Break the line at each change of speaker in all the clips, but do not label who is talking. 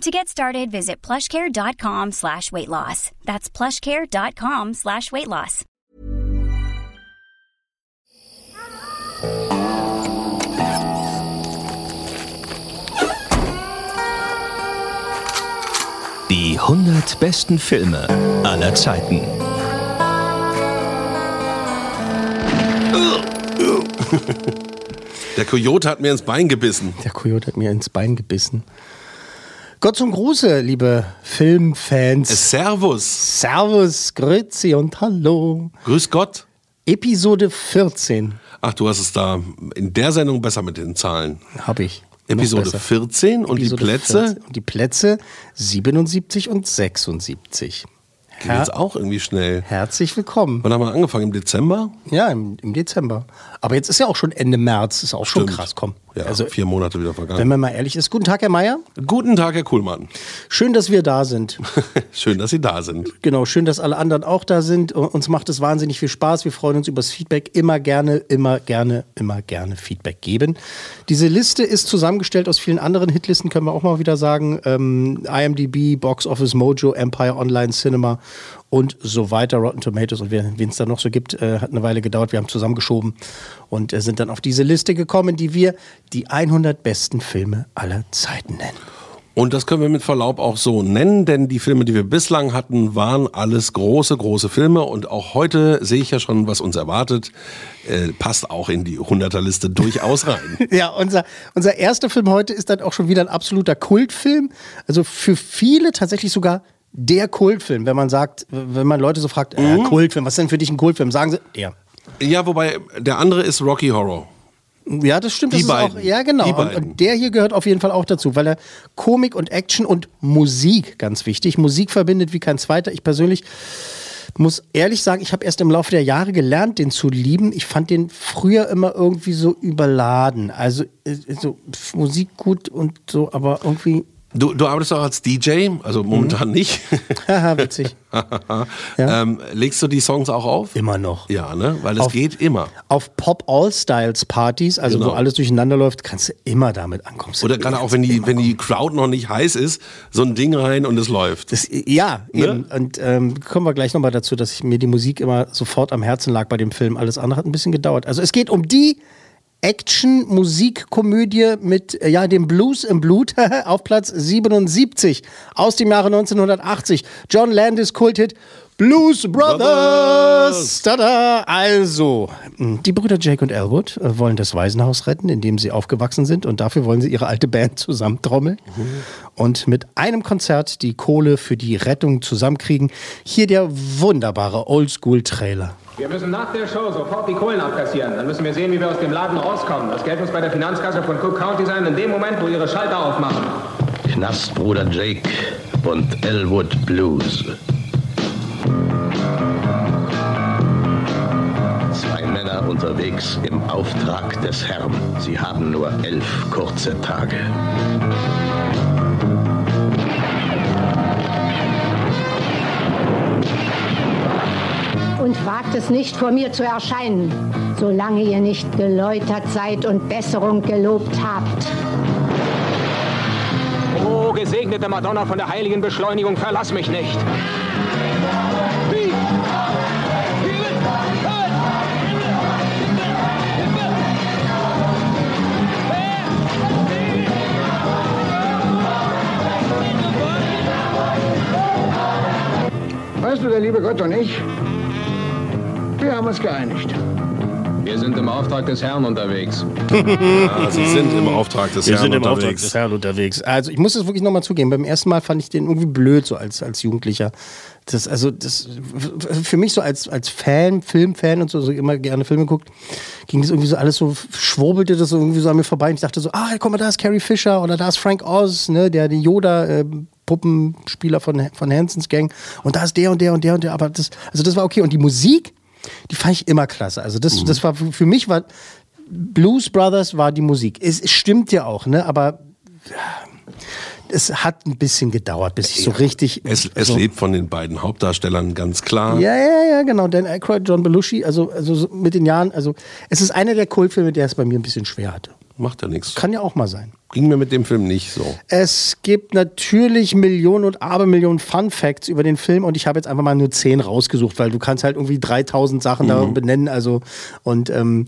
To get started, visit plushcare.com slash weight loss. That's plushcare.com slash weight loss.
Die 100 besten Filme aller Zeiten.
Der Kojote hat mir ins Bein gebissen.
Der Kojote hat mir ins Bein gebissen. Gott zum Gruße, liebe Filmfans.
Servus.
Servus, Grüezi und Hallo.
Grüß Gott.
Episode 14
Ach, du hast es da in der Sendung besser mit den Zahlen.
habe ich.
Episode
besser.
14 und
Episode
die Plätze
14. Und die Plätze 77 und 76.
gehen jetzt auch irgendwie schnell.
Herzlich willkommen.
Wann haben wir angefangen? Im Dezember?
Ja, im, im Dezember. Aber jetzt ist ja auch schon Ende März. Ist auch schon
Stimmt.
krass, komm.
Ja,
also,
vier Monate wieder
wenn
vergangen.
man mal ehrlich ist. Guten Tag, Herr Meier.
Guten Tag, Herr Kuhlmann.
Schön, dass wir da sind.
Schön, dass Sie da sind.
Genau, schön, dass alle anderen auch da sind. Uns macht es wahnsinnig viel Spaß. Wir freuen uns über das Feedback. Immer gerne, immer gerne, immer gerne Feedback geben. Diese Liste ist zusammengestellt aus vielen anderen Hitlisten, können wir auch mal wieder sagen. Ähm, IMDb, Box Office Mojo, Empire Online Cinema und so weiter. Rotten Tomatoes und wen es da noch so gibt, äh, hat eine Weile gedauert. Wir haben zusammengeschoben und äh, sind dann auf diese Liste gekommen, die wir die 100 besten Filme aller Zeiten nennen.
Und das können wir mit Verlaub auch so nennen, denn die Filme, die wir bislang hatten, waren alles große, große Filme. Und auch heute sehe ich ja schon, was uns erwartet. Äh, passt auch in die 100er-Liste durchaus rein.
Ja, unser, unser erster Film heute ist dann auch schon wieder ein absoluter Kultfilm. Also für viele tatsächlich sogar der Kultfilm. Wenn man sagt, wenn man Leute so fragt, äh,
Mhm.
Kultfilm, was ist denn für dich ein Kultfilm? Sagen sie, der.
Ja, wobei der andere ist Rocky Horror.
Ja, das stimmt.
Die
das ist
beiden.
Auch, ja, genau.
Die
Und,
beiden.
und der hier gehört auf jeden Fall auch dazu, weil er Komik und Action und Musik, ganz wichtig, Musik verbindet wie kein zweiter. Ich persönlich muss ehrlich sagen, ich habe erst im Laufe der Jahre gelernt, den zu lieben. Ich fand den früher immer irgendwie so überladen. Also äh, so Musik gut und so, aber irgendwie,
Du, du arbeitest auch als DJ, also momentan nicht.
haha, witzig. Ja.
ähm, legst du die Songs auch auf?
Immer noch.
Ja, ne? Weil es geht immer.
Auf Pop All Styles Partys, also
Genau.
wo alles durcheinander läuft, kannst du immer damit ankommen.
Oder gerade auch, wenn die, wenn die Crowd noch nicht heiß ist, so ein Ding rein und es läuft.
Das, ja,
Ne?
eben. Und ähm, kommen wir gleich nochmal dazu, dass ich mir die Musik immer sofort am Herzen lag bei dem Film. Alles andere hat ein bisschen gedauert. Also es geht um die Action-Musikkomödie mit äh, ja, dem Blues im Blut auf Platz 77 aus dem Jahre 1980. John Landis Kulthit Blues Brothers. Tada! Also, mh, die Brüder Jake und Elwood äh, wollen das Waisenhaus retten, in dem sie aufgewachsen sind. Und dafür wollen sie ihre alte Band zusammentrommeln und mit einem Konzert die Kohle für die Rettung zusammenkriegen. Hier der wunderbare Oldschool-Trailer.
Wir müssen nach der Show sofort die Kohlen abkassieren. Dann müssen wir sehen, wie wir aus dem Laden rauskommen. Das Geld muss bei der Finanzkasse von Cook County sein, in dem Moment, wo ihre Schalter aufmachen.
Knastbruder Jake und Elwood Blues. Zwei Männer unterwegs im Auftrag des Herrn. Sie haben nur elf kurze Tage.
Und wagt es nicht vor mir zu erscheinen, solange ihr nicht geläutert seid und Besserung gelobt habt.
Oh, gesegnete Madonna von der heiligen Beschleunigung, verlass mich nicht.
Weißt du, der liebe Gott und ich, wir haben uns geeinigt.
Wir sind im Auftrag des Herrn unterwegs.
Ja, sie sind im Auftrag des
Wir
Herrn
sind im Auftrag des Herrn unterwegs. Also ich muss es wirklich nochmal zugeben. Beim ersten Mal fand ich den irgendwie blöd, so als, als Jugendlicher. Das, also das für mich so als, als Fan, Filmfan und so, so immer gerne Filme guckt, ging das irgendwie so alles so, schwurbelte das so irgendwie so an mir vorbei. Und ich dachte so, ah, guck mal, da ist Carrie Fisher oder da ist Frank Oz, ne, der die Yoda äh, Puppenspieler von, von Hansons Gang. Und da ist der und der und der und der. Aber das, also das war okay. Und die Musik, Die fand ich immer klasse. Also das, das war für mich war Blues Brothers war die Musik. Es, stimmt ja auch, ne? Aber es hat ein bisschen gedauert, bis ich so richtig.
Es, es
so,
lebt von den beiden Hauptdarstellern ganz klar.
Ja, ja, ja, genau. Dan Aykroyd, John Belushi, also, also so mit den Jahren, also es ist einer der Kultfilme, der es bei mir ein bisschen schwer hatte.
Macht ja nichts.
Kann ja auch mal sein.
Ging mir mit dem Film nicht so.
Es gibt natürlich Millionen und Abermillionen Fun Facts über den Film und ich habe jetzt einfach mal nur zehn rausgesucht, weil du kannst halt irgendwie 3000 Sachen da benennen. Also und ähm,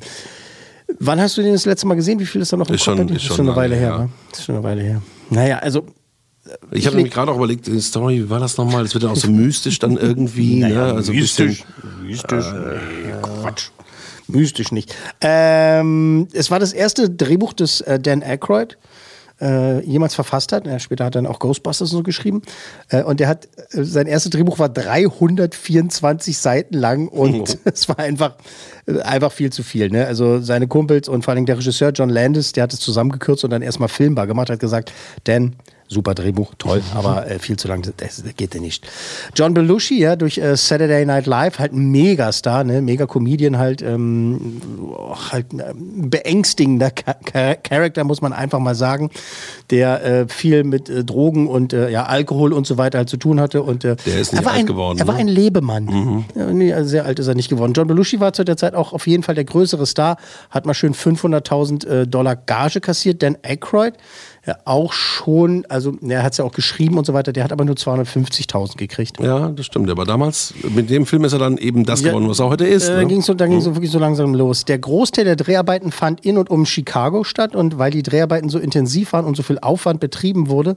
wann hast du den das letzte Mal gesehen? Wie viel ist da noch im
Ist schon-
Kopf?
ist
ist
schon
schon eine Weile her. Ne? Ist schon eine Weile her. Naja, also
Ich
Ich
habe nämlich gerade auch überlegt, die Story, wie war das nochmal? Das wird ja auch so mystisch dann irgendwie. ne? also
mystisch.
bisschen-
Mystisch. Nee, Quatsch. Mystisch nicht. Ähm, es war das erste Drehbuch, das äh, Dan Aykroyd äh, jemals verfasst hat. Ja, später hat er dann auch Ghostbusters so geschrieben. Äh, und der hat, äh, sein erstes Drehbuch war 324 Seiten lang und es war einfach, äh, einfach viel zu viel. Ne? Also seine Kumpels und vor allem der Regisseur John Landis, der hat es zusammengekürzt und dann erstmal filmbar gemacht, hat gesagt, Dan, super Drehbuch, toll, aber äh, viel zu lang, das, das geht ja nicht. John Belushi, ja, durch äh, Saturday Night Live, halt ein Megastar, ne, Mega-Comedian, halt, ähm, halt ein beängstigender Cha- Cha- Charakter, muss man einfach mal sagen, der äh, viel mit äh, Drogen und äh, ja, Alkohol und so weiter halt zu tun hatte. Und, äh,
Der ist nicht
er war
alt
ein,
geworden,
Er war
ne?
ein Lebemann. Ja, nee, also sehr alt ist er nicht geworden. John Belushi war zu der Zeit auch auf jeden Fall der größere Star, hat mal schön 500.000 äh, Dollar Gage kassiert. Dan Aykroyd, auch schon, also er hat es ja auch geschrieben und so weiter, der hat aber nur 250.000 gekriegt.
Ja, das stimmt. Aber damals, mit dem Film ist er dann eben das
Ja,
geworden, was er heute ist.
Äh,
ne?
Dann ging es so, dann ging's so wirklich so langsam los. Der Großteil der Dreharbeiten fand in und um Chicago statt und weil die Dreharbeiten so intensiv waren und so viel Aufwand betrieben wurde,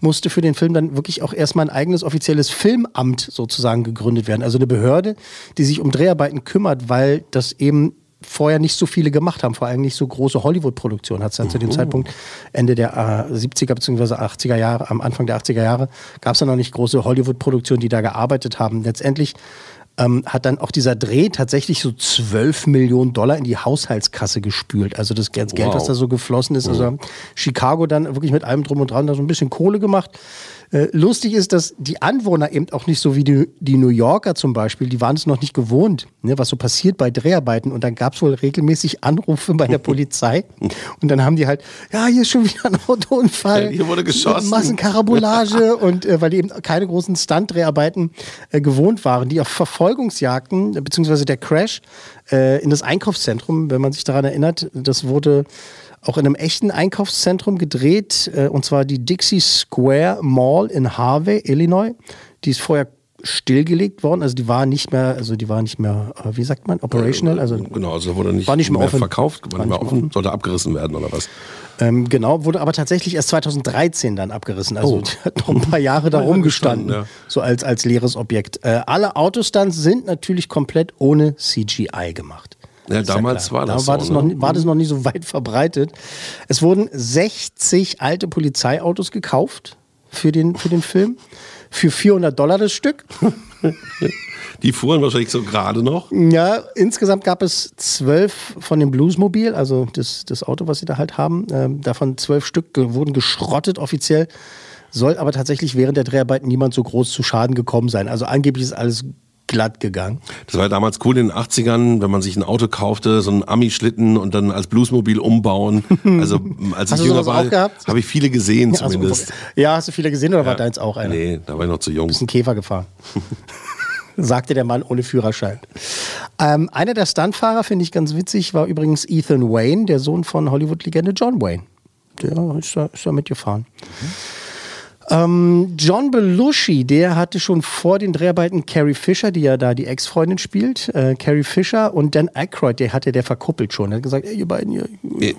musste für den Film dann wirklich auch erstmal ein eigenes offizielles Filmamt sozusagen gegründet werden. Also eine Behörde, die sich um Dreharbeiten kümmert, weil das eben vorher nicht so viele gemacht haben, vor allem nicht so große Hollywood-Produktionen hat es dann zu dem Zeitpunkt Ende der äh, 70er bzw. 80er Jahre, am Anfang der 80er Jahre, gab es dann noch nicht große Hollywood-Produktionen, die da gearbeitet haben. Letztendlich ähm, hat dann auch dieser Dreh tatsächlich so 12 Millionen Dollar in die Haushaltskasse gespült. Also das Geld,
Wow.
was da so geflossen ist. Also Chicago dann wirklich mit allem drum und dran da so ein bisschen Kohle gemacht. Äh, lustig ist, dass die Anwohner eben auch nicht so wie die, die New Yorker zum Beispiel, die waren es noch nicht gewohnt, ne, was so passiert bei Dreharbeiten. Und dann gab es wohl regelmäßig Anrufe bei der Polizei. Und dann haben die halt, ja, hier ist schon wieder ein Autounfall.
Hier wurde geschossen.
Massenkarabolage. und äh, weil die eben keine großen Stunt-Dreharbeiten äh, gewohnt waren, die auf Verfolgungsjagden, beziehungsweise der Crash äh, in das Einkaufszentrum, wenn man sich daran erinnert, das wurde auch in einem echten Einkaufszentrum gedreht, äh, und zwar die Dixie Square Mall in Harvey, Illinois. Die ist vorher stillgelegt worden, also die war nicht mehr, also die war nicht mehr, äh, wie sagt man, operational, also
Genau, also wurde nicht,
War nicht mehr offen.
verkauft, war,
War
nicht mehr
mehr
offen, sollte abgerissen werden oder was?
ähm, genau, wurde aber tatsächlich erst 2013 dann abgerissen. Also die hat noch ein paar Jahre da rumgestanden,
gestanden, ja.
so als, als leeres Objekt. Äh, alle Autostunts sind natürlich komplett ohne CGI gemacht.
Ja,
Ist
damals
klar.
war das
da war
so,
das, noch,
ne?
war das noch nicht so weit verbreitet. Es wurden 60 alte Polizeiautos gekauft für den, für den Film. Für 400 Dollar das Stück.
Die fuhren wahrscheinlich so gerade noch.
Ja, insgesamt gab es zwölf von dem Bluesmobil, also das, das Auto, was sie da halt haben. Ähm, davon zwölf Stück wurden geschrottet offiziell. Soll aber tatsächlich während der Dreharbeiten niemand so groß zu Schaden gekommen sein. Also angeblich ist alles glatt gegangen.
Das war ja damals cool in den 80ern, wenn man sich ein Auto kaufte, so einen Ami-Schlitten und dann als Bluesmobil umbauen. Also als ich
du
jünger war, habe ich viele gesehen
Ja, also,
zumindest.
ja, hast du viele gesehen oder war deins auch einer?
Nee, da war ich noch zu jung.
ist ein Käfer gefahren. Sagte der Mann ohne Führerschein. Ähm, einer der Stuntfahrer, finde ich ganz witzig, war übrigens Ethan Wayne, der Sohn von Hollywood-Legende John Wayne. Der ist da, ist da mitgefahren. Ähm, John Belushi, der hatte schon vor den Dreharbeiten Carrie Fisher, die ja da die Ex-Freundin spielt, äh, Carrie Fisher und Dan Aykroyd, der hatte der verkuppelt schon. Er hat gesagt, ey, ihr beiden hier,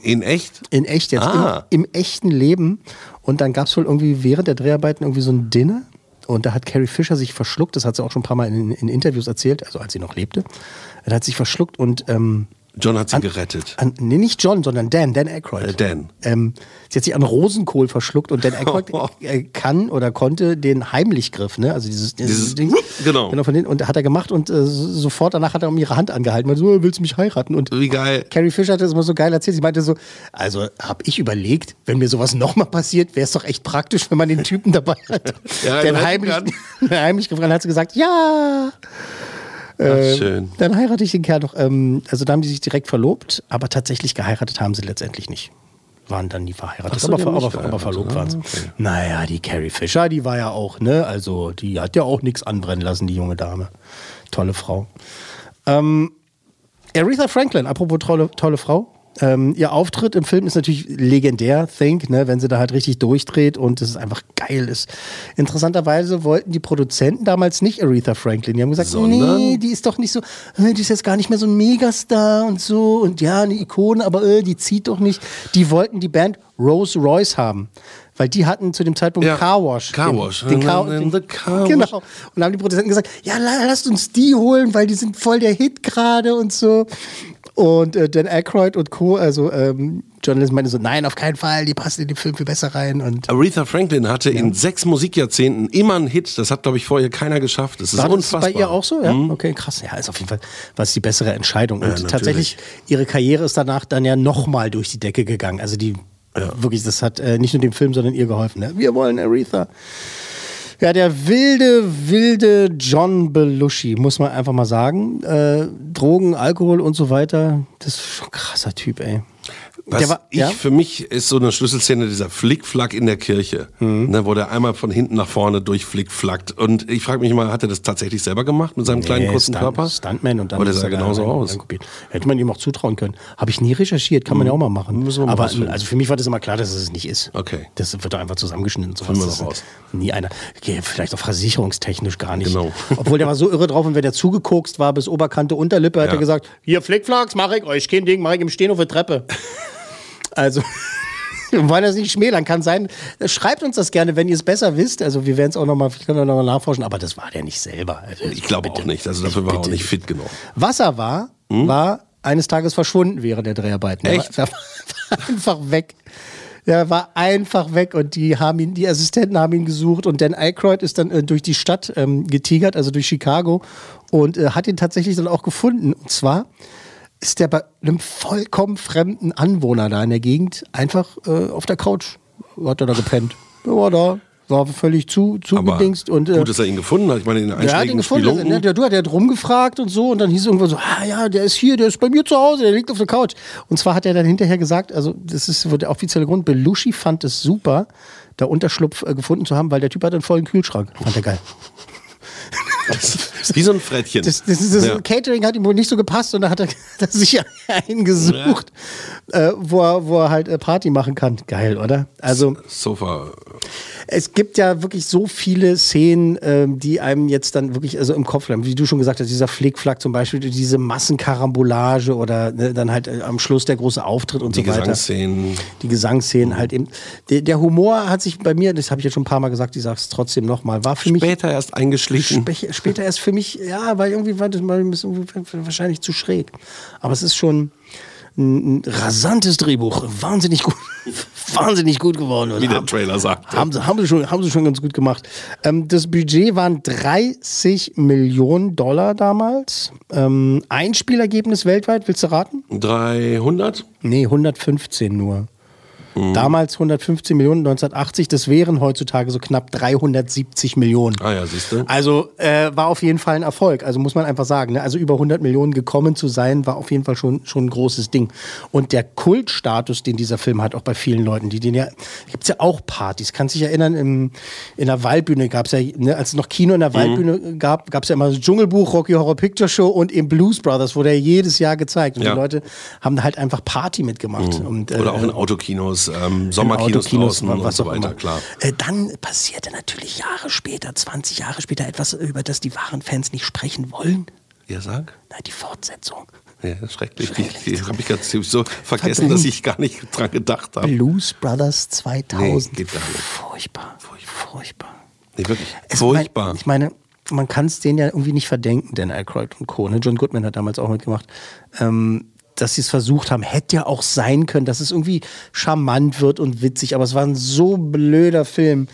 In, echt?
in echt jetzt,
Ah.
im, im echten Leben. Und dann gab es wohl irgendwie während der Dreharbeiten irgendwie so ein Dinner. Und da hat Carrie Fisher sich verschluckt, das hat sie auch schon ein paar Mal in, in Interviews erzählt, also als sie noch lebte. Er hat sich verschluckt und ähm,
John hat sie gerettet.
an, nee, nicht John, sondern Dan, Dan Aykroyd.
Äh, Dan.
Ähm, sie hat sich an Rosenkohl verschluckt und Dan Aykroyd äh, kann oder konnte den Heimlichgriff, ne? Also dieses,
Dieses-
Ding.
genau.
Genau, von den, und hat er gemacht und äh, sofort danach hat er um ihre Hand angehalten. Meinte so, willst du mich heiraten? Und
Wie geil.
Carrie Fisher hat das immer so geil erzählt. Sie meinte so, also habe ich überlegt, wenn mir sowas nochmal passiert, wäre es doch echt praktisch, wenn man den Typen dabei hat.
Ja, retten
heimlich, heimlich gefragt hat sie gesagt, ja.
Ach, schön.
Dann heirate ich den Kerl doch. Ähm, also da haben die sich direkt verlobt, aber tatsächlich geheiratet haben sie letztendlich nicht. Waren dann nie verheiratet,
so,
aber, aber, aber
geheiratet.
verlobt
Ah,
waren sie.
okay.
Naja, die Carrie Fisher, die war ja auch, ne? Also die hat ja auch nichts anbrennen lassen, die junge Dame. Tolle Frau. Ähm, Aretha Franklin, apropos tolle, tolle Frau. Ähm, ihr Auftritt im Film ist natürlich legendär, Think, ne, wenn sie da halt richtig durchdreht und es ist einfach geil ist. Interessanterweise wollten die Produzenten damals nicht Aretha Franklin. Die haben gesagt,
Sondern?
nee, die ist doch nicht so, äh, die ist jetzt gar nicht mehr so ein Megastar und so und ja, eine Ikone, aber äh, die zieht doch nicht. Die wollten die Band Rolls Royce haben. Weil die hatten zu dem Zeitpunkt
Ja,
Car Wash.
Car
Den-
Wash.
Den, Car,
In the
den,
Car Wash.
genau. Und dann haben die Produzenten gesagt, ja, la- lasst uns die holen, weil die sind voll der Hit gerade und so. Und äh, Dan Aykroyd und Co., also ähm, Journalisten meinten so, nein, auf keinen Fall, die passen in den Film viel besser rein. Und
Aretha Franklin hatte in sechs Musikjahrzehnten immer einen Hit. Das hat, glaube ich, vorher keiner geschafft. Das ist
war das
unfassbar.
bei ihr auch so? Ja, okay, krass. Ja, ist auf jeden Fall was die bessere Entscheidung. Und
natürlich.
tatsächlich, ihre Karriere ist danach dann ja nochmal durch die Decke gegangen. Also die, wirklich, das hat äh, nicht nur dem Film, sondern ihr geholfen. Ne? Wir wollen Aretha. Ja, der wilde, wilde John Belushi, muss man einfach mal sagen. Äh, Drogen, Alkohol und so weiter. Das ist schon ein krasser Typ, ey.
Was
war-
ich,
ja?
für mich ist so eine Schlüsselszene dieser Flickflack in der Kirche,
Mhm.
ne, wo der einmal von hinten nach vorne durchflickflackt. Und ich frage mich mal, hat er das tatsächlich selber gemacht mit seinem kleinen
Nee,
kurzen
Stunt-
Körper?
Stuntman und dann
Oder
ist
sah er
da
genauso
rein-
aus?
Hätte man ihm auch zutrauen können. Habe ich nie recherchiert, kann man ja auch mal machen.
Mal
Aber also für mich war das immer klar, dass es es nicht ist.
Okay.
Das wird doch einfach zusammengeschnitten. Sowas.
Finden wir
Das
noch raus.
Nie einer. Okay, vielleicht auch versicherungstechnisch gar nicht.
Genau.
Obwohl der war so irre drauf und wenn der zugekokst war bis Oberkante Unterlippe, hat
Ja.
er gesagt, hier Flickflacks, mach ich euch, kein Ding, mach ich im Stehen auf der Treppe. also. Wir wollen das nicht schmälern, kann sein. Schreibt uns das gerne, wenn ihr es besser wisst. Also wir werden es auch nochmal, noch nachforschen, aber das war der nicht selber. Also,
Ich glaube auch nicht. Also dafür war er auch nicht fit genug.
Was er war, war eines Tages verschwunden während der Dreharbeiten. Er
Hm? Echt?
War, er war einfach weg. Er war einfach weg und die haben ihn, die Assistenten haben ihn gesucht und Dan Aykroyd ist dann äh, durch die Stadt ähm, getigert, also durch Chicago und äh, hat ihn tatsächlich dann auch gefunden. Und zwar ist der bei einem vollkommen fremden Anwohner da in der Gegend einfach äh, auf der Couch hat er da gepennt. Der war da, war völlig zu, zugedingst und äh,
gut, dass er ihn gefunden hat. Ich meine, in den
ja, den
einschlägigen
gefunden. Also, ne, du hat ja rumgefragt und so und dann hieß es irgendwann so, ah ja, der ist hier, der ist bei mir zu Hause, der liegt auf der Couch. Und zwar hat er dann hinterher gesagt, also das ist der offizielle Grund, Belushi fand es super, da Unterschlupf äh, gefunden zu haben, weil der Typ hat einen vollen Kühlschrank. Fand er geil.
Wie so ein Frettchen.
Das, das, das
Ja.
Catering hat ihm wohl nicht so gepasst und da hat er, hat er sich einen gesucht, äh, wo, er, wo er halt äh, Party machen kann. Geil, oder? Also
Sofa.
es gibt ja wirklich so viele Szenen, ähm, die einem jetzt dann wirklich also im Kopf bleiben. Wie du schon gesagt hast, dieser Flickflack zum Beispiel, diese Massenkarambolage oder ne, dann halt äh, am Schluss der große Auftritt und
Die
so weiter.
Gesangsszenen.
Die Gesangsszenen halt eben. Der, der Humor hat sich bei mir, das habe ich jetzt schon ein paar Mal gesagt, ich sage es trotzdem nochmal, war für mich
Später erst eingeschlichen.
Später erst für mich, ja, weil irgendwie war das mal ein bisschen wahrscheinlich zu schräg. Aber es ist schon ein, rasantes Drehbuch, wahnsinnig gut, wahnsinnig gut geworden.
Wie der Trailer sagt.
Haben sie, haben, sie schon, haben sie schon ganz gut gemacht. Ähm, das Budget waren 30 Millionen Dollar damals. Ähm, Einspielergebnis weltweit, willst du raten?
300?
Nee, 115 nur.
Mhm.
Damals 115 Millionen, 1980, das wären heutzutage so knapp 370 Millionen.
Ah ja, siehst du.
Also äh, war auf jeden Fall ein Erfolg. Also muss man einfach sagen. Ne? Also über 100 Millionen gekommen zu sein, war auf jeden Fall schon, schon ein großes Ding. Und der Kultstatus, den dieser Film hat, auch bei vielen Leuten, die den ja, gibt es ja auch Partys. Kannst dich erinnern, im, in der Waldbühne gab es ja, ne, als es noch Kino in der Waldbühne gab, gab es ja immer das Dschungelbuch, Rocky Horror Picture Show und eben Blues Brothers, wurde ja jedes Jahr gezeigt. Und
Ja.
die Leute haben da halt einfach Party mitgemacht. Und, äh,
Oder auch in Autokinos, ähm, Sommerkinos draußen
was
und so
auch
weiter,
immer.
klar.
Äh, dann passierte natürlich Jahre später, 20 Jahre später, etwas, über das die wahren Fans nicht sprechen wollen.
Ja, sag.
Nein, die Fortsetzung.
Ja, schrecklich. Die habe ich ganz so vergessen, dass ich gar nicht dran gedacht habe.
Blues Brothers 2000.
Nee, geht gar nicht.
Furchtbar. Furchtbar.
Nee, wirklich.
Es-
Furchtbar.
Ich meine, man kann es denen ja irgendwie nicht verdenken, Dan Aykroyd und Co. Ne? John Goodman hat damals auch mitgemacht. Ähm, dass sie es versucht haben, hätte ja auch sein können, dass es irgendwie charmant wird und witzig, aber es war ein so blöder Film.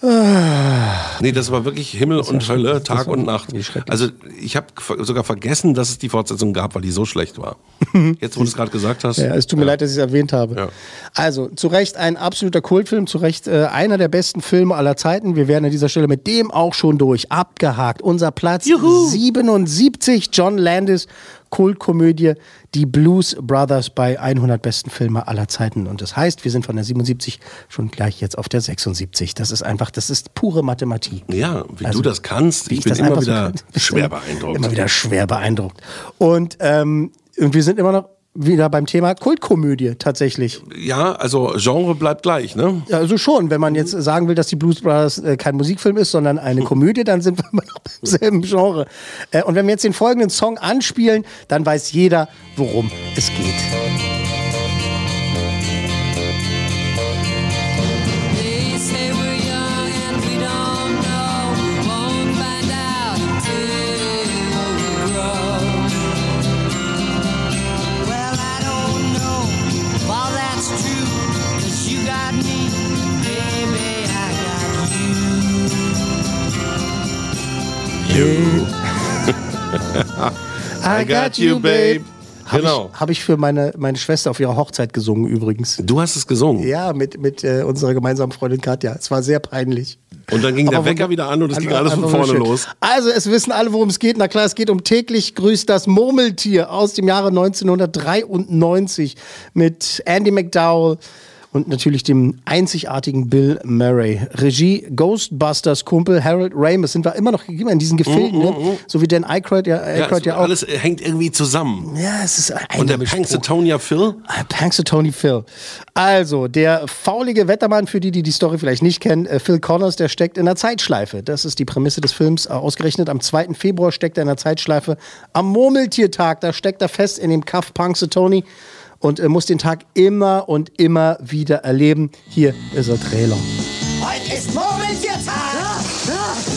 Nee, das war wirklich Himmel und Hölle, Tag und Nacht. Also ich habe sogar vergessen, dass es die Fortsetzung gab, weil die so schlecht war. Jetzt, wo du es gerade gesagt hast.
Ja, es tut mir leid, dass ich es erwähnt habe.
Ja.
Also, zu Recht ein absoluter Kultfilm, zu Recht äh, einer der besten Filme aller Zeiten. Wir werden an dieser Stelle mit dem auch schon durch. Abgehakt. Unser Platz 77, John Landis, Kultkomödie, die Blues Brothers bei 100 besten Filme aller Zeiten. Und das heißt, wir sind von der 77 schon gleich jetzt auf der 76. Das ist einfach, das ist pure Mathematik.
Ja, wie
Also,
du das kannst, ich
ich
bin immer
so
wieder
kann.
schwer beeindruckt.
Immer wieder schwer beeindruckt. Und, ähm, und wir sind immer noch wieder beim Thema Kultkomödie tatsächlich.
Ja, also Genre bleibt gleich, ne?
Also schon, wenn man jetzt sagen will, dass die Blues Brothers äh, kein Musikfilm ist, sondern eine Komödie, dann sind wir immer noch beim selben Genre. Äh, und wenn wir jetzt den folgenden Song anspielen, dann weiß jeder, worum es geht.
I got you,
babe.
Habe
Genau.
ich, hab ich für meine, meine Schwester auf ihrer Hochzeit gesungen übrigens.
Du hast es gesungen.
Ja, mit, mit äh, unserer gemeinsamen Freundin Katja. Es war sehr peinlich.
Und dann ging der
Aber
Wecker
wund-
wieder an und es ging alles von vorne los.
Also, es wissen alle, worum es geht. Na klar, es geht um täglich grüßt das Murmeltier aus dem Jahre 1993 mit Andy McDowell und natürlich dem einzigartigen Bill Murray. Regie Ghostbusters Kumpel Harold Ramis sind wir immer noch immer in diesen Gefilden, ne? so wie Dan Aykroyd ja,
Mm, Ja,
Aykroyd
es,
ja, auch.
alles hängt irgendwie zusammen.
ja, es ist ein
Und der. Punxsutawney Phil?
Punxsutawney Phil. Also, der faulige Wettermann, für die, die die Story vielleicht nicht kennen, äh, Phil Connors, der steckt in einer Zeitschleife. Das ist die Prämisse des Films. Äh, Ausgerechnet am 2. Februar steckt er in einer Zeitschleife. Am Murmeltiertag, da steckt er fest in dem Kaff Punxsutawney und äh, muss den Tag immer und immer wieder erleben. Hier ist der Trailer.
Heute ist Murmeltiertag!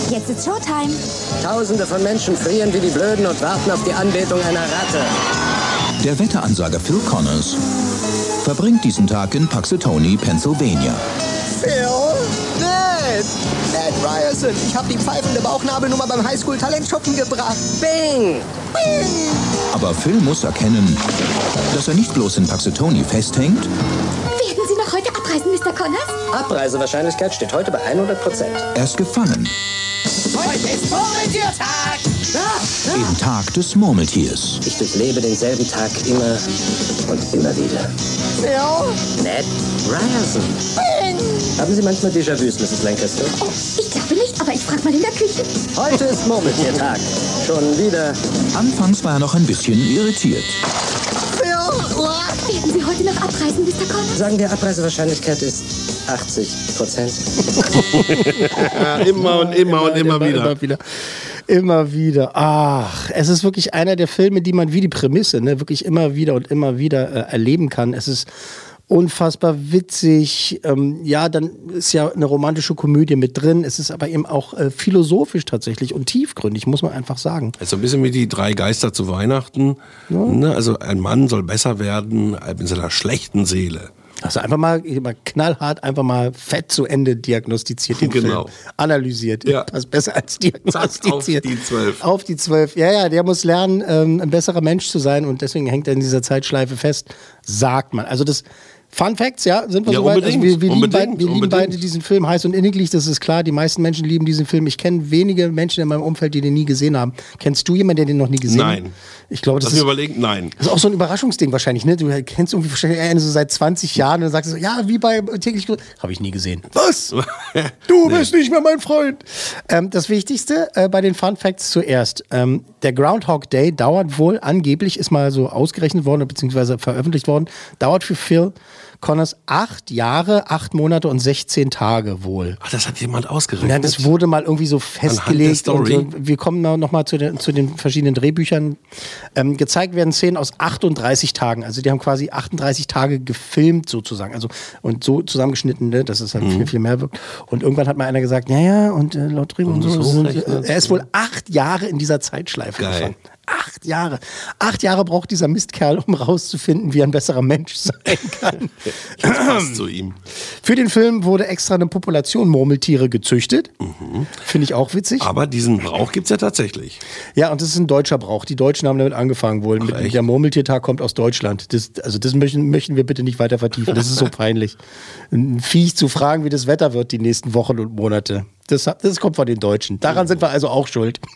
Jetzt ist Showtime.
Tausende von Menschen frieren wie die Blöden und warten auf die Anbetung einer Ratte.
Der Wetteransager Phil Connors verbringt diesen Tag in Puxatawny, Pennsylvania.
Phil? Ned! Ned Ryerson, ich habe die pfeifende Bauchnabelnummer beim Highschool-Talentschuppen gebracht. Bing! Bing!
Aber Phil muss erkennen, dass er nicht bloß in Puxatawny festhängt,
Werden Sie noch heute abreisen, Mr. Connors?
Abreisewahrscheinlichkeit steht heute bei 100 Prozent.
er ist gefangen
Heute ist Murmeltiertag!
im Tag des Murmeltiers.
Ich durchlebe denselben Tag immer und immer wieder.
Phil?
Ned Ryerson. Haben Sie manchmal Déjà-vus, Mrs. Lancaster?
Ich glaube nicht, aber ich frage mal in der Küche.
Heute ist Murmeltiertag. Schon wieder.
Anfangs war er noch ein bisschen irritiert.
Werden Sie heute noch abreisen, Mr. Connors?
Sagen wir, Abreisewahrscheinlichkeit ist 80 Prozent.
Immer und immer und immer wieder.
Immer wieder. Immer wieder. Ach, es ist wirklich einer der Filme, die man wie die Prämisse, ne, wirklich immer wieder und immer wieder äh, erleben kann. Es ist unfassbar witzig. Ähm, ja, dann ist ja eine romantische Komödie mit drin. Es ist aber eben auch äh, philosophisch tatsächlich und tiefgründig, muss man einfach sagen.
Also ein bisschen wie die drei Geister zu Weihnachten. Ne? Also ein Mann soll besser werden mit seiner schlechten Seele.
Also einfach mal, mal knallhart, einfach mal fett zu Ende diagnostiziert den
Genau.
Film. Analysiert.
Ja.
Das ist besser als diagnostiziert.
Auf die Zwölf.
Auf die zwölf. Ja, ja, der muss lernen, ähm, ein besserer Mensch zu sein und deswegen hängt er in dieser Zeitschleife fest, sagt man. Also das Fun Facts, ja, sind wir
Ja,
soweit. Also wir, wir, lieben, beide, wir lieben
unbedingt.
beide diesen Film heiß und inniglich, das ist klar. Die meisten Menschen lieben diesen Film. Ich kenne wenige Menschen in meinem Umfeld, die den nie gesehen haben. Kennst du jemanden, der den noch nie gesehen hat?
Nein.
Ich glaube, das
Lass
ist,
überlegen, nein.
das ist auch so ein Überraschungsding wahrscheinlich, ne? Du kennst irgendwie wahrscheinlich einen so seit 20 Jahren und dann sagst du so, ja, wie bei täglich Grüß. Habe ich nie gesehen. Was? Du bist nicht mehr mein Freund. Ähm, das Wichtigste äh, bei den Fun Facts zuerst. Ähm, der Groundhog Day dauert wohl, angeblich ist mal so ausgerechnet worden, beziehungsweise veröffentlicht worden, dauert für Phil Connors acht Jahre, acht Monate und 16 Tage wohl.
Ach, das hat jemand ausgerechnet.
Ja, das wurde mal irgendwie so festgelegt.
Story?
Und so. Wir kommen noch mal zu den, zu den verschiedenen Drehbüchern. Ähm, gezeigt werden Szenen aus 38 Tagen. Also die haben quasi 38 Tage gefilmt sozusagen. Also und so zusammengeschnitten, ne, dass es halt
Mhm.
viel, viel mehr wirkt. Und irgendwann hat mal einer gesagt, ja, ja, und äh, laut Drehbuch und so.
das
Sind,
hochrechnen.
äh, er ist wohl acht Jahre in dieser Zeitschleife gefangen. Acht Jahre. Acht Jahre braucht dieser Mistkerl, um rauszufinden, wie er ein besserer Mensch sein kann.
Das passt zu ihm.
Für den Film wurde extra eine Population Murmeltiere gezüchtet. Finde ich auch witzig.
Aber diesen Brauch gibt's ja tatsächlich.
Ja, und das ist ein deutscher Brauch. Die Deutschen haben damit angefangen wohl. Mit,
echt?
der Murmeltiertag kommt aus Deutschland. Das, also das möchten, möchten wir bitte nicht weiter vertiefen. Das ist so peinlich. Ein Viech zu fragen, wie das Wetter wird die nächsten Wochen und Monate. Das, das kommt von den Deutschen. Daran sind wir also auch schuld.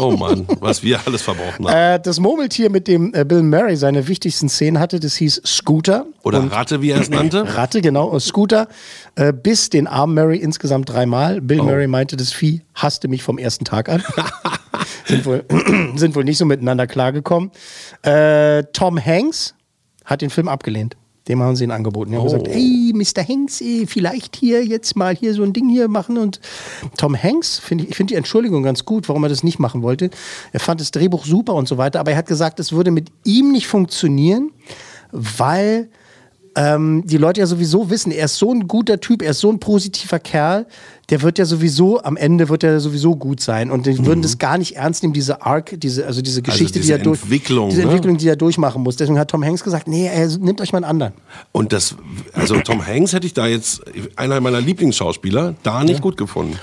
Oh Mann, was wir alles verbrochen haben.
Äh, das Murmeltier, mit dem äh, Bill Murray seine wichtigsten Szenen hatte, das hieß Scooter.
Oder
Und-
Ratte, wie er es nannte.
Ratte, genau, und Scooter, äh, bis den armen Murray insgesamt dreimal. Bill
Oh.
Murray meinte, das Vieh hasste mich vom ersten Tag an. sind, wohl, sind wohl nicht so miteinander klargekommen. Äh, Tom Hanks hat den Film abgelehnt. Dem haben sie ihn angeboten. Die haben
Oh.
gesagt, hey, Mr. Hanks, eh, vielleicht hier jetzt mal hier so ein Ding hier machen. Und Tom Hanks, finde ich, ich finde die Entschuldigung ganz gut, warum er das nicht machen wollte. Er fand das Drehbuch super und so weiter, aber er hat gesagt, es würde mit ihm nicht funktionieren, weil ähm, die Leute ja sowieso wissen, er ist so ein guter Typ, er ist so ein positiver Kerl, der wird ja sowieso, am Ende wird er sowieso gut sein. Und die würden das gar nicht ernst nehmen, diese Arc, diese, also diese Geschichte,
diese
die er durch,
Entwicklung,
diese
ne?
Entwicklung, die er durchmachen muss. Deswegen hat Tom Hanks gesagt, nee, er, nimmt euch mal einen anderen.
Und das, also Tom Hanks hätte ich da jetzt, einer meiner Lieblingsschauspieler, da nicht gut gefunden.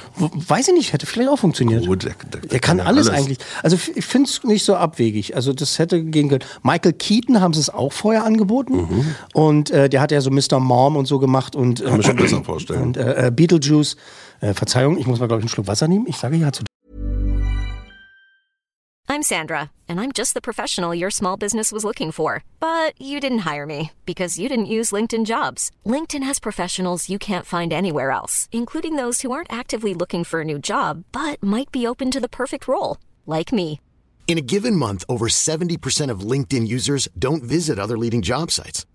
Weiß ich nicht, hätte vielleicht auch funktioniert.
Gut, der, der,
Der kann
ja
alles, eigentlich. Also ich finde es nicht so abwegig. Also das hätte gehen können. Michael Keaton haben sie es auch vorher angeboten.
Mhm.
Und äh, der hat ja so Mr. Mom und so gemacht. Und, äh,
Kann mir schon besser vorstellen.
Und äh, äh, Beetlejuice. Äh, Verzeihung, ich muss mal, glaube ich, einen Schluck Wasser nehmen. Ich sage ja zu.
I'm Sandra, and I'm just the professional your small business was looking for. But you didn't hire me because you didn't use LinkedIn jobs. LinkedIn has professionals you can't find anywhere else, including those who aren't actively looking for a new job but might be open to the perfect role, like me.
In a given month, over 70% of LinkedIn users don't visit other leading job sites.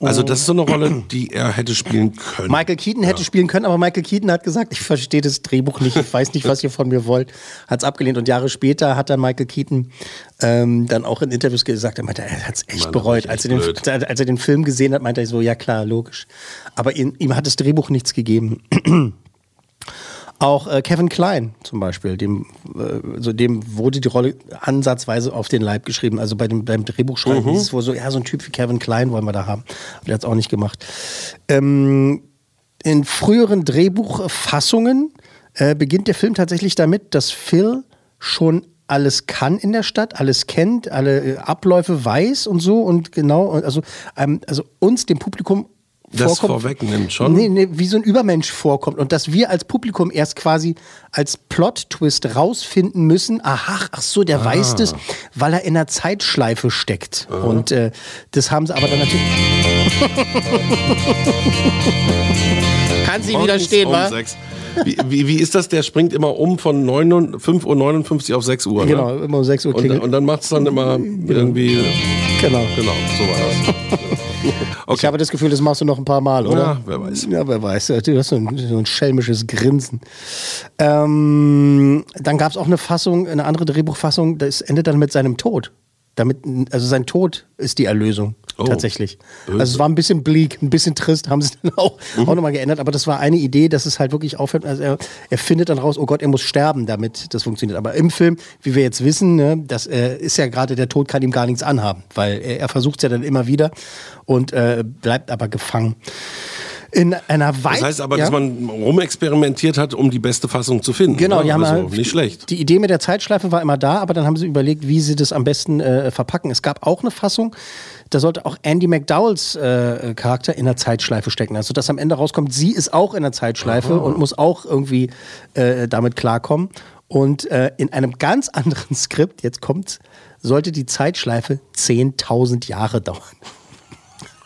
Also das ist so eine Rolle, die er hätte spielen können.
Michael Keaton hätte spielen können, aber Michael Keaton hat gesagt, ich verstehe das Drehbuch nicht, ich weiß nicht, was ihr von mir wollt. Hat es abgelehnt und Jahre später hat dann Michael Keaton ähm, dann auch in Interviews gesagt, er meinte, er hat es echt
Mann,
bereut.
das
Als er,
echt
den, als er den Film gesehen hat, meinte er so, ja klar, logisch. Aber ihm, ihm hat das Drehbuch nichts gegeben. Auch äh, Kevin Klein zum Beispiel, dem, äh, also dem wurde die Rolle ansatzweise auf den Leib geschrieben. Also bei dem, beim Drehbuchschreiben
Mhm.
hieß es wohl so, ja, so ein Typ wie Kevin Klein wollen wir da haben. Aber der hat es auch nicht gemacht. Ähm, in früheren Drehbuchfassungen äh, beginnt der Film tatsächlich damit, dass Phil schon alles kann in der Stadt, alles kennt, alle äh, Abläufe weiß und so und genau, also, ähm, also uns, dem Publikum,
Das
vorkommt,
vorwegnimmt schon.
Nee, nee, wie so ein Übermensch vorkommt und dass wir als Publikum erst quasi als Plot-Twist rausfinden müssen, aha, ach so, der
Ah.
weiß das, weil er in einer Zeitschleife steckt. Und äh, das haben sie aber dann natürlich. Kann sie widerstehen, wa?
Wie, wie, wie ist das? Der springt immer um von 9 5.59 Uhr auf 6 Uhr. Ne?
Genau, immer um 6 Uhr
Und,
klingelt.
und dann macht es dann immer irgendwie.
Genau.
Genau, so war das.
Ich habe das Gefühl, das machst du noch ein paar Mal, oder?
Ja, wer weiß.
Ja, wer weiß. Du hast so ein, so ein schelmisches Grinsen. Ähm, dann gab es auch eine Fassung, eine andere Drehbuchfassung, das endet dann mit seinem Tod. Damit, also sein Tod ist die Erlösung.
Oh.
Tatsächlich.
Böse.
Also es war ein bisschen bleak, ein bisschen trist, haben sie dann auch,
Mhm.
auch nochmal geändert. Aber das war eine Idee, dass es halt wirklich aufhört. Also er, er findet dann raus, oh Gott, er muss sterben, damit das funktioniert. Aber im Film, wie wir jetzt wissen, ne, das äh, ist ja gerade, der Tod kann ihm gar nichts anhaben, weil er, er versucht es ja dann immer wieder und äh, bleibt aber gefangen. In einer
Das
weit,
heißt aber,
ja?
dass man rumexperimentiert hat, um die beste Fassung zu finden.
Genau, die haben
also,
halt,
nicht schlecht.
Die Idee mit der Zeitschleife war immer da, aber dann haben sie überlegt, wie sie das am besten äh, verpacken. Es gab auch eine Fassung, da sollte auch Andy McDowells äh, Charakter in der Zeitschleife stecken. Also dass am Ende rauskommt, sie ist auch in der Zeitschleife
Aha.
und muss auch irgendwie äh, damit klarkommen. Und äh, in einem ganz anderen Skript, jetzt kommt's, sollte die Zeitschleife 10.000 Jahre dauern.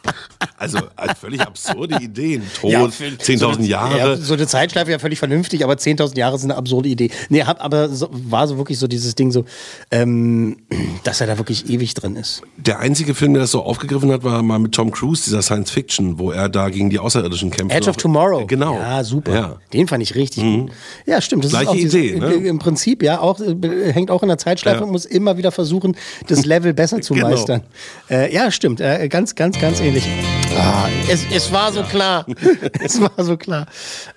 Also äh, völlig absurde Ideen. Tod,
Ja,
10.000 Jahre.
Ja, so eine Zeitschleife ja völlig vernünftig, aber 10.000 Jahre sind eine absurde Idee. Nee, hab, aber so, war so wirklich so dieses Ding so, ähm, dass er da wirklich ewig drin ist.
Der einzige Film, der das so aufgegriffen hat, war mal mit Tom Cruise, dieser Science Fiction, wo er da gegen die Außerirdischen kämpft.
Edge of Tomorrow.
Genau.
Ja, super.
Ja.
Den fand ich richtig gut. Ja, stimmt. Das
Gleiche
ist auch diese-
Idee, ne?
Im Prinzip, ja, auch äh, hängt auch in der Zeitschleife
Ja.
und muss immer wieder versuchen, das Level besser zu
Genau.
meistern. Äh, ja, stimmt. Äh, ganz, ganz, ganz ähnlich. Ah, es, es war so klar. es war so klar.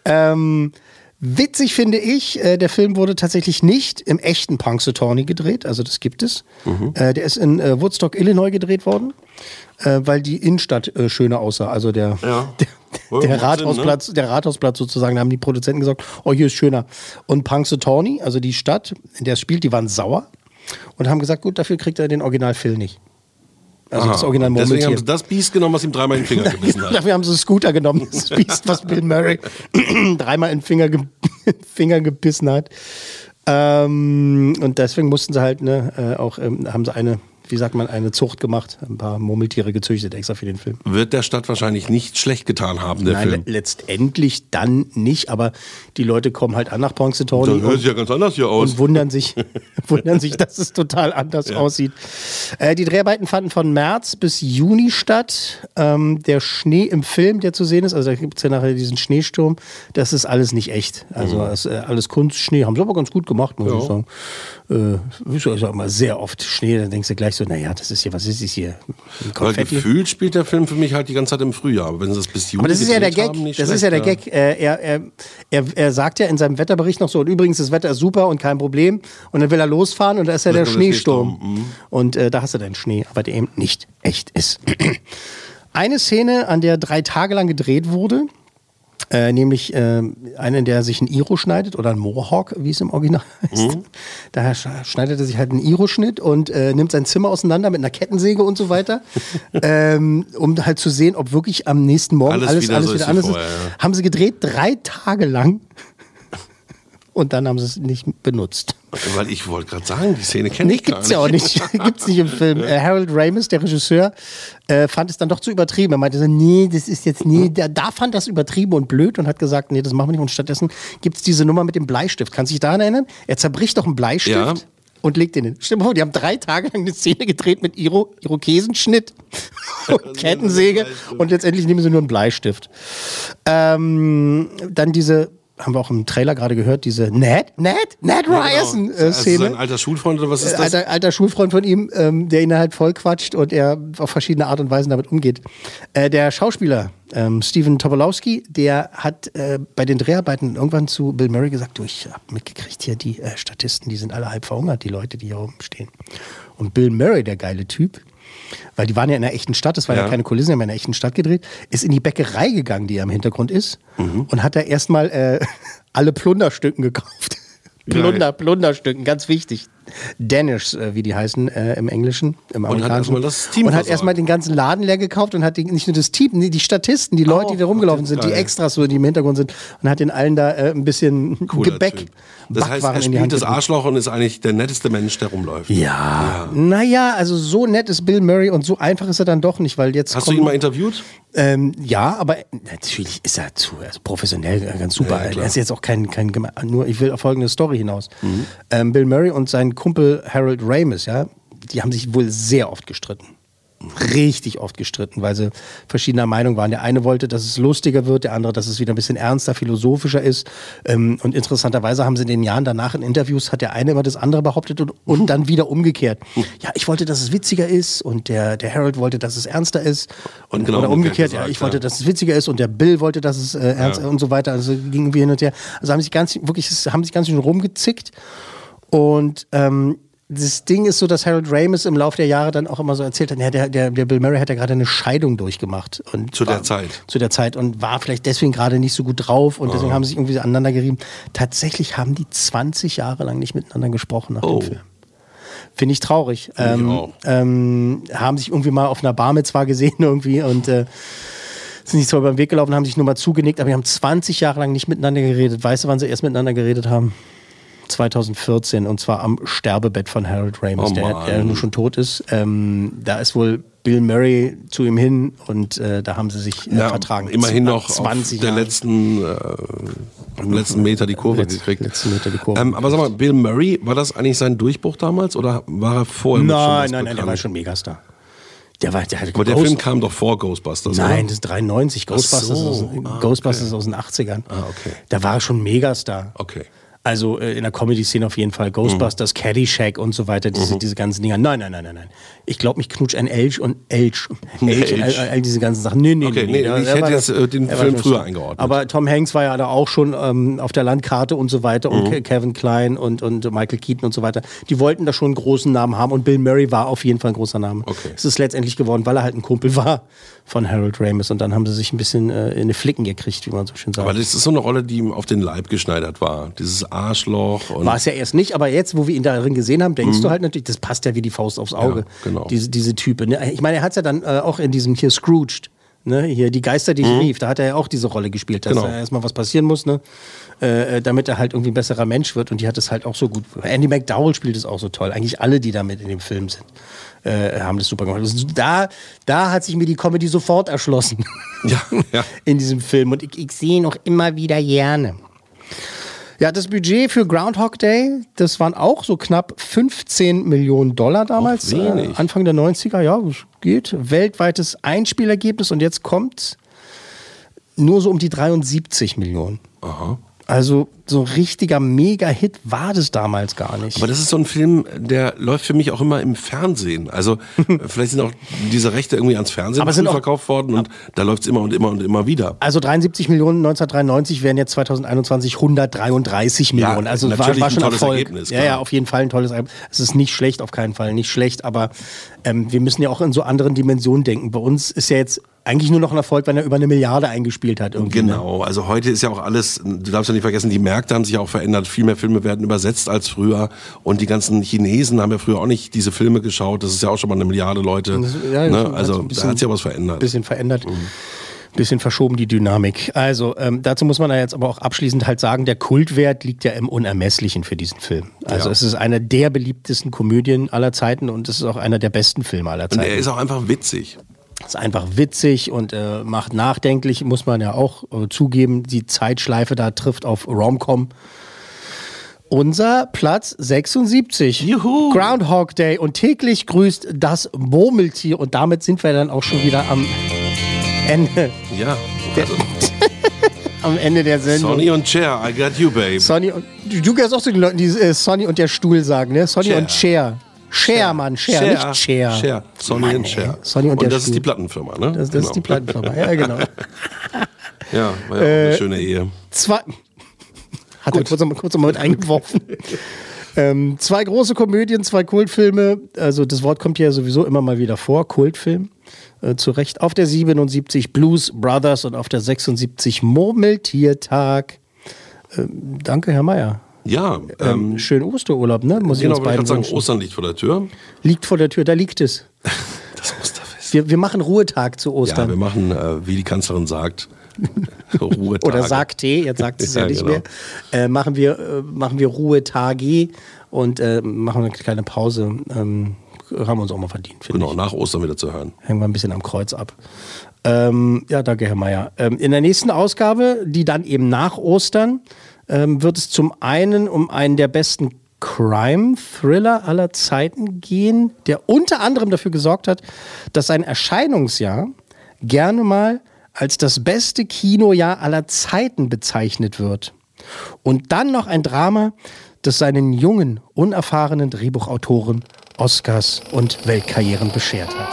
Ähm, witzig finde ich, äh, der Film wurde tatsächlich nicht im echten Punxsutawney gedreht, also das gibt es.
Mhm.
Äh, der ist in äh, Woodstock, Illinois gedreht worden, äh, weil die Innenstadt äh, schöner aussah. Also der,
Ja.
der, der Rathausplatz, der Rathausplatz sozusagen, da haben die Produzenten gesagt, oh, hier ist schöner. Und Punxsutawney, also die Stadt, in der es spielt, die waren sauer und haben gesagt, gut, dafür kriegt er den Original Phil nicht. Also
Aha.
das Original
Deswegen haben
Murmeltier.
sie das Biest genommen, was ihm dreimal in den Finger gebissen hat.
Dafür haben sie Scooter genommen, das Biest, was Bill Murray dreimal in den Finger, ge Finger gebissen hat. Ähm, und deswegen mussten sie halt, ne, äh, auch, ähm, haben sie eine, wie sagt man, eine Zucht gemacht, ein paar Murmeltiere gezüchtet extra für den Film.
Wird der Stadt wahrscheinlich nicht schlecht getan haben, der
Nein,
Film.
le letztendlich dann nicht, aber die Leute kommen halt an nach Punxsutawney
Dann hört sich ja ganz anders hier aus.
und wundern sich, wundern sich, dass es total anders aussieht. Äh, die Dreharbeiten fanden von März bis Juni statt. Ähm, der Schnee im Film, der zu sehen ist, also da gibt es ja nachher diesen Schneesturm, das ist alles nicht echt. Also
Mhm.
das äh, alles Kunstschnee, haben sie aber ganz gut gemacht, muss
Ja.
ich sagen. Äh, ich sag mal, sehr oft Schnee, dann denkst du gleich so, naja, das ist hier, was ist das hier? Konfetti?
gefühlt spielt der Film für mich halt die ganze Zeit im Frühjahr. Aber wenn sie das bis Juni
Aber das ist ja der Gag.
haben,
das ist
schlecht,
ja der Gag. Äh, er, er, er, er sagt ja in seinem Wetterbericht noch so, und übrigens, das Wetter ist super und kein Problem. Und dann will er losfahren und da ist ja der. Schneesturm,
mhm.
Und äh, da hast du deinen Schnee, aber der eben nicht echt ist. Eine Szene, an der drei Tage lang gedreht wurde, äh, nämlich äh, eine, in der sich ein Iro schneidet oder ein Mohawk, wie es im Original heißt.
Mhm.
Da sch- schneidet er sich halt einen Iro-Schnitt und äh, nimmt sein Zimmer auseinander mit einer Kettensäge und so weiter, ähm, um halt zu sehen, ob wirklich am nächsten Morgen
Alles
alles,
wieder
alles
so
wieder
ist
anders
vorher,
ist.
ja.
Haben sie gedreht, drei Tage lang. Und dann haben sie es nicht benutzt.
Weil ich wollte gerade sagen, die Szene kenne
Nee,
ich gar
gibt's ja auch nicht. gibt's nicht im Film. Äh, Harold Ramis, der Regisseur, äh, fand es dann doch zu übertrieben. Er meinte so, nee, das ist jetzt, nee, da, da fand das übertrieben und blöd und hat gesagt, nee, das machen wir nicht. Und stattdessen gibt's diese Nummer mit dem Bleistift. Kannst du dich daran erinnern? Er zerbricht doch einen Bleistift.
Ja.
Und legt den hin. Stimmt, die haben drei Tage lang eine Szene gedreht mit Iro, Irokesenschnitt und Kettensäge und letztendlich nehmen sie nur einen Bleistift. Ähm, dann diese, haben wir auch im Trailer gerade gehört, diese Ned, Ned, Ned Ryerson äh,
Also sein alter Schulfreund oder was ist
Äh,
das?
Alter, alter Schulfreund von ihm, ähm, der ihn halt voll quatscht und er auf verschiedene Art und Weisen damit umgeht. Äh, der Schauspieler ähm, Steven Tobolowski, der hat äh, bei den Dreharbeiten irgendwann zu Bill Murray gesagt, du, ich hab mitgekriegt hier, die äh, Statisten, die sind alle halb verhungert, die Leute, die hier oben stehen. Und Bill Murray, der geile Typ, weil die waren ja in einer echten Stadt, das war ja,
Ja.
keine Kulissen, die haben in einer echten Stadt gedreht, ist in die Bäckerei gegangen, die ja im Hintergrund ist,
Mhm.
und hat da erstmal äh, alle Plunderstücken gekauft. Plunder, Plunderstücken, ganz wichtig. Danish, äh, wie die heißen äh, im Englischen, im
Und hat
Amerikanischen.
erstmal das Team
Und hat
versorgt.
erstmal den ganzen Laden leer gekauft und hat die, nicht nur das Team, nee, die Statisten, die Leute, die da rumgelaufen sind, die
geil.
Extras, so, die im Hintergrund sind, und hat den allen da äh, ein bisschen
Cooler
Gebäck,
Typ. Das heißt, er
die
spielt das. Arschloch und ist eigentlich der netteste Mensch, der rumläuft.
Ja. Naja, also so nett ist Bill Murray und so einfach ist er dann doch nicht, weil jetzt.
Hast du
kommen-
ihn mal interviewt?
Ähm, ja, aber natürlich ist er zu also professionell äh, ganz super.
Ja, ja,
er ist jetzt auch kein, kein nur ich will auf folgende Story hinaus.
Mhm.
Ähm, Bill Murray und sein Kumpel Harold Ramis, ja, die haben sich wohl sehr oft gestritten. Richtig oft gestritten, weil sie verschiedener Meinung waren. Der eine wollte, dass es lustiger wird, der andere, dass es wieder ein bisschen ernster, philosophischer ist. Ähm, und interessanterweise haben sie in den Jahren danach in Interviews, hat der eine immer das andere behauptet und, und dann wieder umgekehrt. Ja, ich wollte, dass es witziger ist und der, der Harold wollte, dass es ernster ist. Und,
genau
oder
umgekehrt
umgekehrt, ja,
gesagt,
ich wollte, dass es witziger ist und der Bill wollte, dass es äh, ernst
Ja.
und so weiter. Also ging irgendwie hin und her. Also haben sich ganz wirklich, haben sich ganz schön rumgezickt. Und ähm, das Ding ist so, dass Harold Ramis im Laufe der Jahre dann auch immer so erzählt hat, ja, der, der, der Bill Murray hat ja gerade eine Scheidung durchgemacht. Und
Zu der
war,
Zeit.
Zu der Zeit und war vielleicht deswegen gerade nicht so gut drauf und deswegen
Ah.
haben sie sich irgendwie aneinander gerieben. Tatsächlich haben die 20 Jahre lang nicht miteinander gesprochen nach
Oh.
dem Film. Finde ich traurig.
Find ich
ähm,
auch.
ähm, haben sich irgendwie mal auf einer Bar mit zwar gesehen irgendwie und äh, sind nicht so über den Weg gelaufen, haben sich nur mal zugenickt, aber die haben 20 Jahre lang nicht miteinander geredet. Weißt du, wann sie erst miteinander geredet haben? 2014 und zwar am Sterbebett von Harold Ramis,
Oh
der, der nun schon tot ist. Ähm, da ist wohl Bill Murray zu ihm hin und äh, da haben sie sich äh,
Ja,
vertragen.
immerhin noch
20
auf der letzten, äh, am letzten Meter die Kurve
Letz-
gekriegt.
letzten Meter die Kurve
Ähm, aber sag mal, Bill Murray, war das eigentlich sein Durchbruch damals oder war er vorher mit schon
Nein, nein, nein, der war schon Megastar. Der war, der
Aber der
Ghost-
Film kam doch vor Ghostbusters,
Nein,
oder?
das ist 93. Ghostbusters,
so.
aus,
Ah,
Ghostbusters aus den 80ern.
Ah, okay.
Da war er schon Megastar.
Okay.
Also äh, in der Comedy-Szene auf jeden Fall. Ghostbusters,
Mhm.
Caddyshack und so weiter, diese, diese ganzen Dinger. Nein, nein, nein, nein, nein. Ich glaube, mich knutscht ein Elch und Elch. Elch,
Elch.
All, all diese ganzen Sachen. Nee, nee,
Okay,
nee.
nee,
Der-
ich hätte jetzt, äh, den Film früher eingeordnet.
Aber Tom Hanks war ja da auch schon ähm, auf der Landkarte und so weiter und
Mhm.
Ke- Kevin Klein und, und Michael Keaton und so weiter. Die wollten da schon einen großen Namen haben und Bill Murray war auf jeden Fall ein großer Name.
Okay.
Es ist letztendlich geworden, weil er halt ein Kumpel war von Harold Ramis und dann haben sie sich ein bisschen äh, in die Flicken gekriegt, wie man so schön sagt.
Aber das ist so eine Rolle, die ihm auf den Leib geschneidert war. Dieses Arschloch. Und
War es ja erst nicht, aber jetzt, wo wir ihn darin gesehen haben, denkst
Mhm.
du halt natürlich, das passt ja wie die Faust aufs Auge.
Ja, genau.
Diese, diese Type. Ne? Ich meine, er hat es ja dann äh, auch in diesem hier Scrooged. Ne? Hier die Geister, die ich
Mhm.
rief, da hat er ja auch diese Rolle gespielt, dass
Genau.
er erstmal was passieren muss, ne? Äh, äh, damit er halt irgendwie ein besserer Mensch wird und die hat es halt auch so gut. Andy McDowell spielt es auch so toll. Eigentlich alle, die damit in dem Film sind, äh, haben das super gemacht. Also da, da hat sich mir die Comedy sofort erschlossen.
Ja, ja.
in diesem Film und ich, ich sehe ihn auch immer wieder gerne. Ja, das Budget für Groundhog Day, das waren auch so knapp 15 Millionen Dollar damals, äh, Anfang der 90er, ja, das geht. Weltweites Einspielergebnis und jetzt kommt nur so um die 73 Millionen.
Aha.
Also so ein richtiger Mega-Hit war das damals gar nicht.
Aber das ist so ein Film, der läuft für mich auch immer im Fernsehen. Also vielleicht sind auch diese Rechte irgendwie ans Fernsehen
Aber sind auch-
verkauft worden und da läuft es immer und immer und immer wieder.
Also 73 Millionen 1993 wären jetzt 2021 133 Millionen. also war,
natürlich
war
ein
schon
tolles
Erfolg.
Ergebnis,
ja,
klar.
ja, auf jeden Fall ein tolles Ergebnis. Es ist nicht schlecht, auf keinen Fall nicht schlecht, aber ähm, wir müssen ja auch in so anderen Dimensionen denken. Bei uns ist ja jetzt eigentlich nur noch ein Erfolg, wenn er über eine Milliarde eingespielt hat. Irgendwie, ne?
Genau, also heute ist ja auch alles, du darfst ja nicht vergessen, die Märkte haben sich auch verändert. Viel mehr Filme werden übersetzt als früher. Und die ganzen Chinesen haben ja früher auch nicht diese Filme geschaut. Das ist ja auch schon mal eine Milliarde Leute.
Das- ja,
ne? Also
bisschen-
da hat sich ja was verändert.
bisschen verändert. Bisschen verschoben die Dynamik. Also ähm, dazu muss man ja jetzt aber auch abschließend halt sagen, der Kultwert liegt ja im Unermesslichen für diesen Film. Also
Ja.
es ist einer der beliebtesten Komödien aller Zeiten und es ist auch einer der besten Filme aller
Und
Zeiten.
er ist auch einfach witzig.
Ist einfach witzig und äh, macht nachdenklich, muss man ja auch äh, zugeben. Die Zeitschleife da trifft auf Romcom. Unser Platz 76.
Juhu.
Groundhog Day und täglich grüßt das Murmeltier und damit sind wir dann auch schon wieder am Ende,
Ja.
Der- am Ende der Sendung.
Sonny und Cher, I got you, babe.
Sonny und du, du gehörst auch zu den Leuten, die äh, Sonny und der Stuhl sagen, ne? Sonny
Cher.
und Cher. Cher, Mann, Cher, nicht Cher.
Cher. Sonny
Mann,
und Cher.
ey. Sonny und,
und das ist
Stuhl.
die Plattenfirma, ne?
Das, das ist die Plattenfirma, ja, genau.
Ja, war ja
Äh,
eine schöne Ehe.
Zwei. Hat er kurz, mal mit eingeworfen. ähm, zwei große Komödien, zwei Kultfilme. Also das Wort kommt ja sowieso immer mal wieder vor, Kultfilm. Äh, zu Recht. Auf der 77 Blues Brothers und auf der 76 Murmeltiertag. Ähm, danke, Herr Meier.
Ja,
Ähm,
ähm,
schönen Osterurlaub, ne? Muss ich
genau,
uns
ich
beiden
gerade sagen. Ostern liegt vor der Tür.
Liegt vor der Tür, da liegt es.
Das Osterfest.
Wir, wir machen Ruhetag zu
Ja,
Ostern.
wir machen, äh, wie die Kanzlerin sagt, Ruhetage.
Oder sagt T, jetzt sagt es ja,
Ja,
nicht
genau.
mehr. Äh, machen, wir, äh, machen wir Ruhetage und äh, machen eine kleine Pause. Ähm, haben wir uns auch mal verdient, finde
Genau,
ich.
nach Ostern wieder zu hören.
Hängen wir ein bisschen am Kreuz ab. Ähm, ja, danke, Herr Mayer. Ähm, in der nächsten Ausgabe, die dann eben nach Ostern, ähm, wird es zum einen um einen der besten Crime-Thriller aller Zeiten gehen, der unter anderem dafür gesorgt hat, dass sein Erscheinungsjahr gerne mal als das beste Kinojahr aller Zeiten bezeichnet wird. Und dann noch ein Drama, das seinen jungen, unerfahrenen Drehbuchautoren Oscars und Weltkarrieren beschert hat.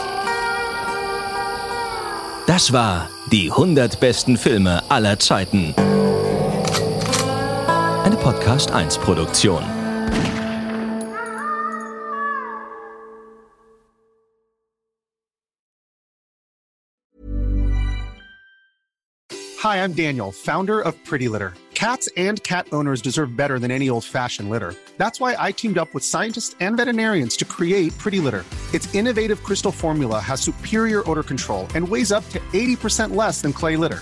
Das war die 100 besten Filme aller Zeiten. Eine Podcast 1 Produktion.
Hi, I'm Daniel, founder of Pretty Litter. Cats and cat owners deserve better than any old fashioned litter. That's why I teamed up with scientists and veterinarians to create Pretty Litter. Its innovative crystal formula has superior odor control and weighs up to 80% less than clay litter.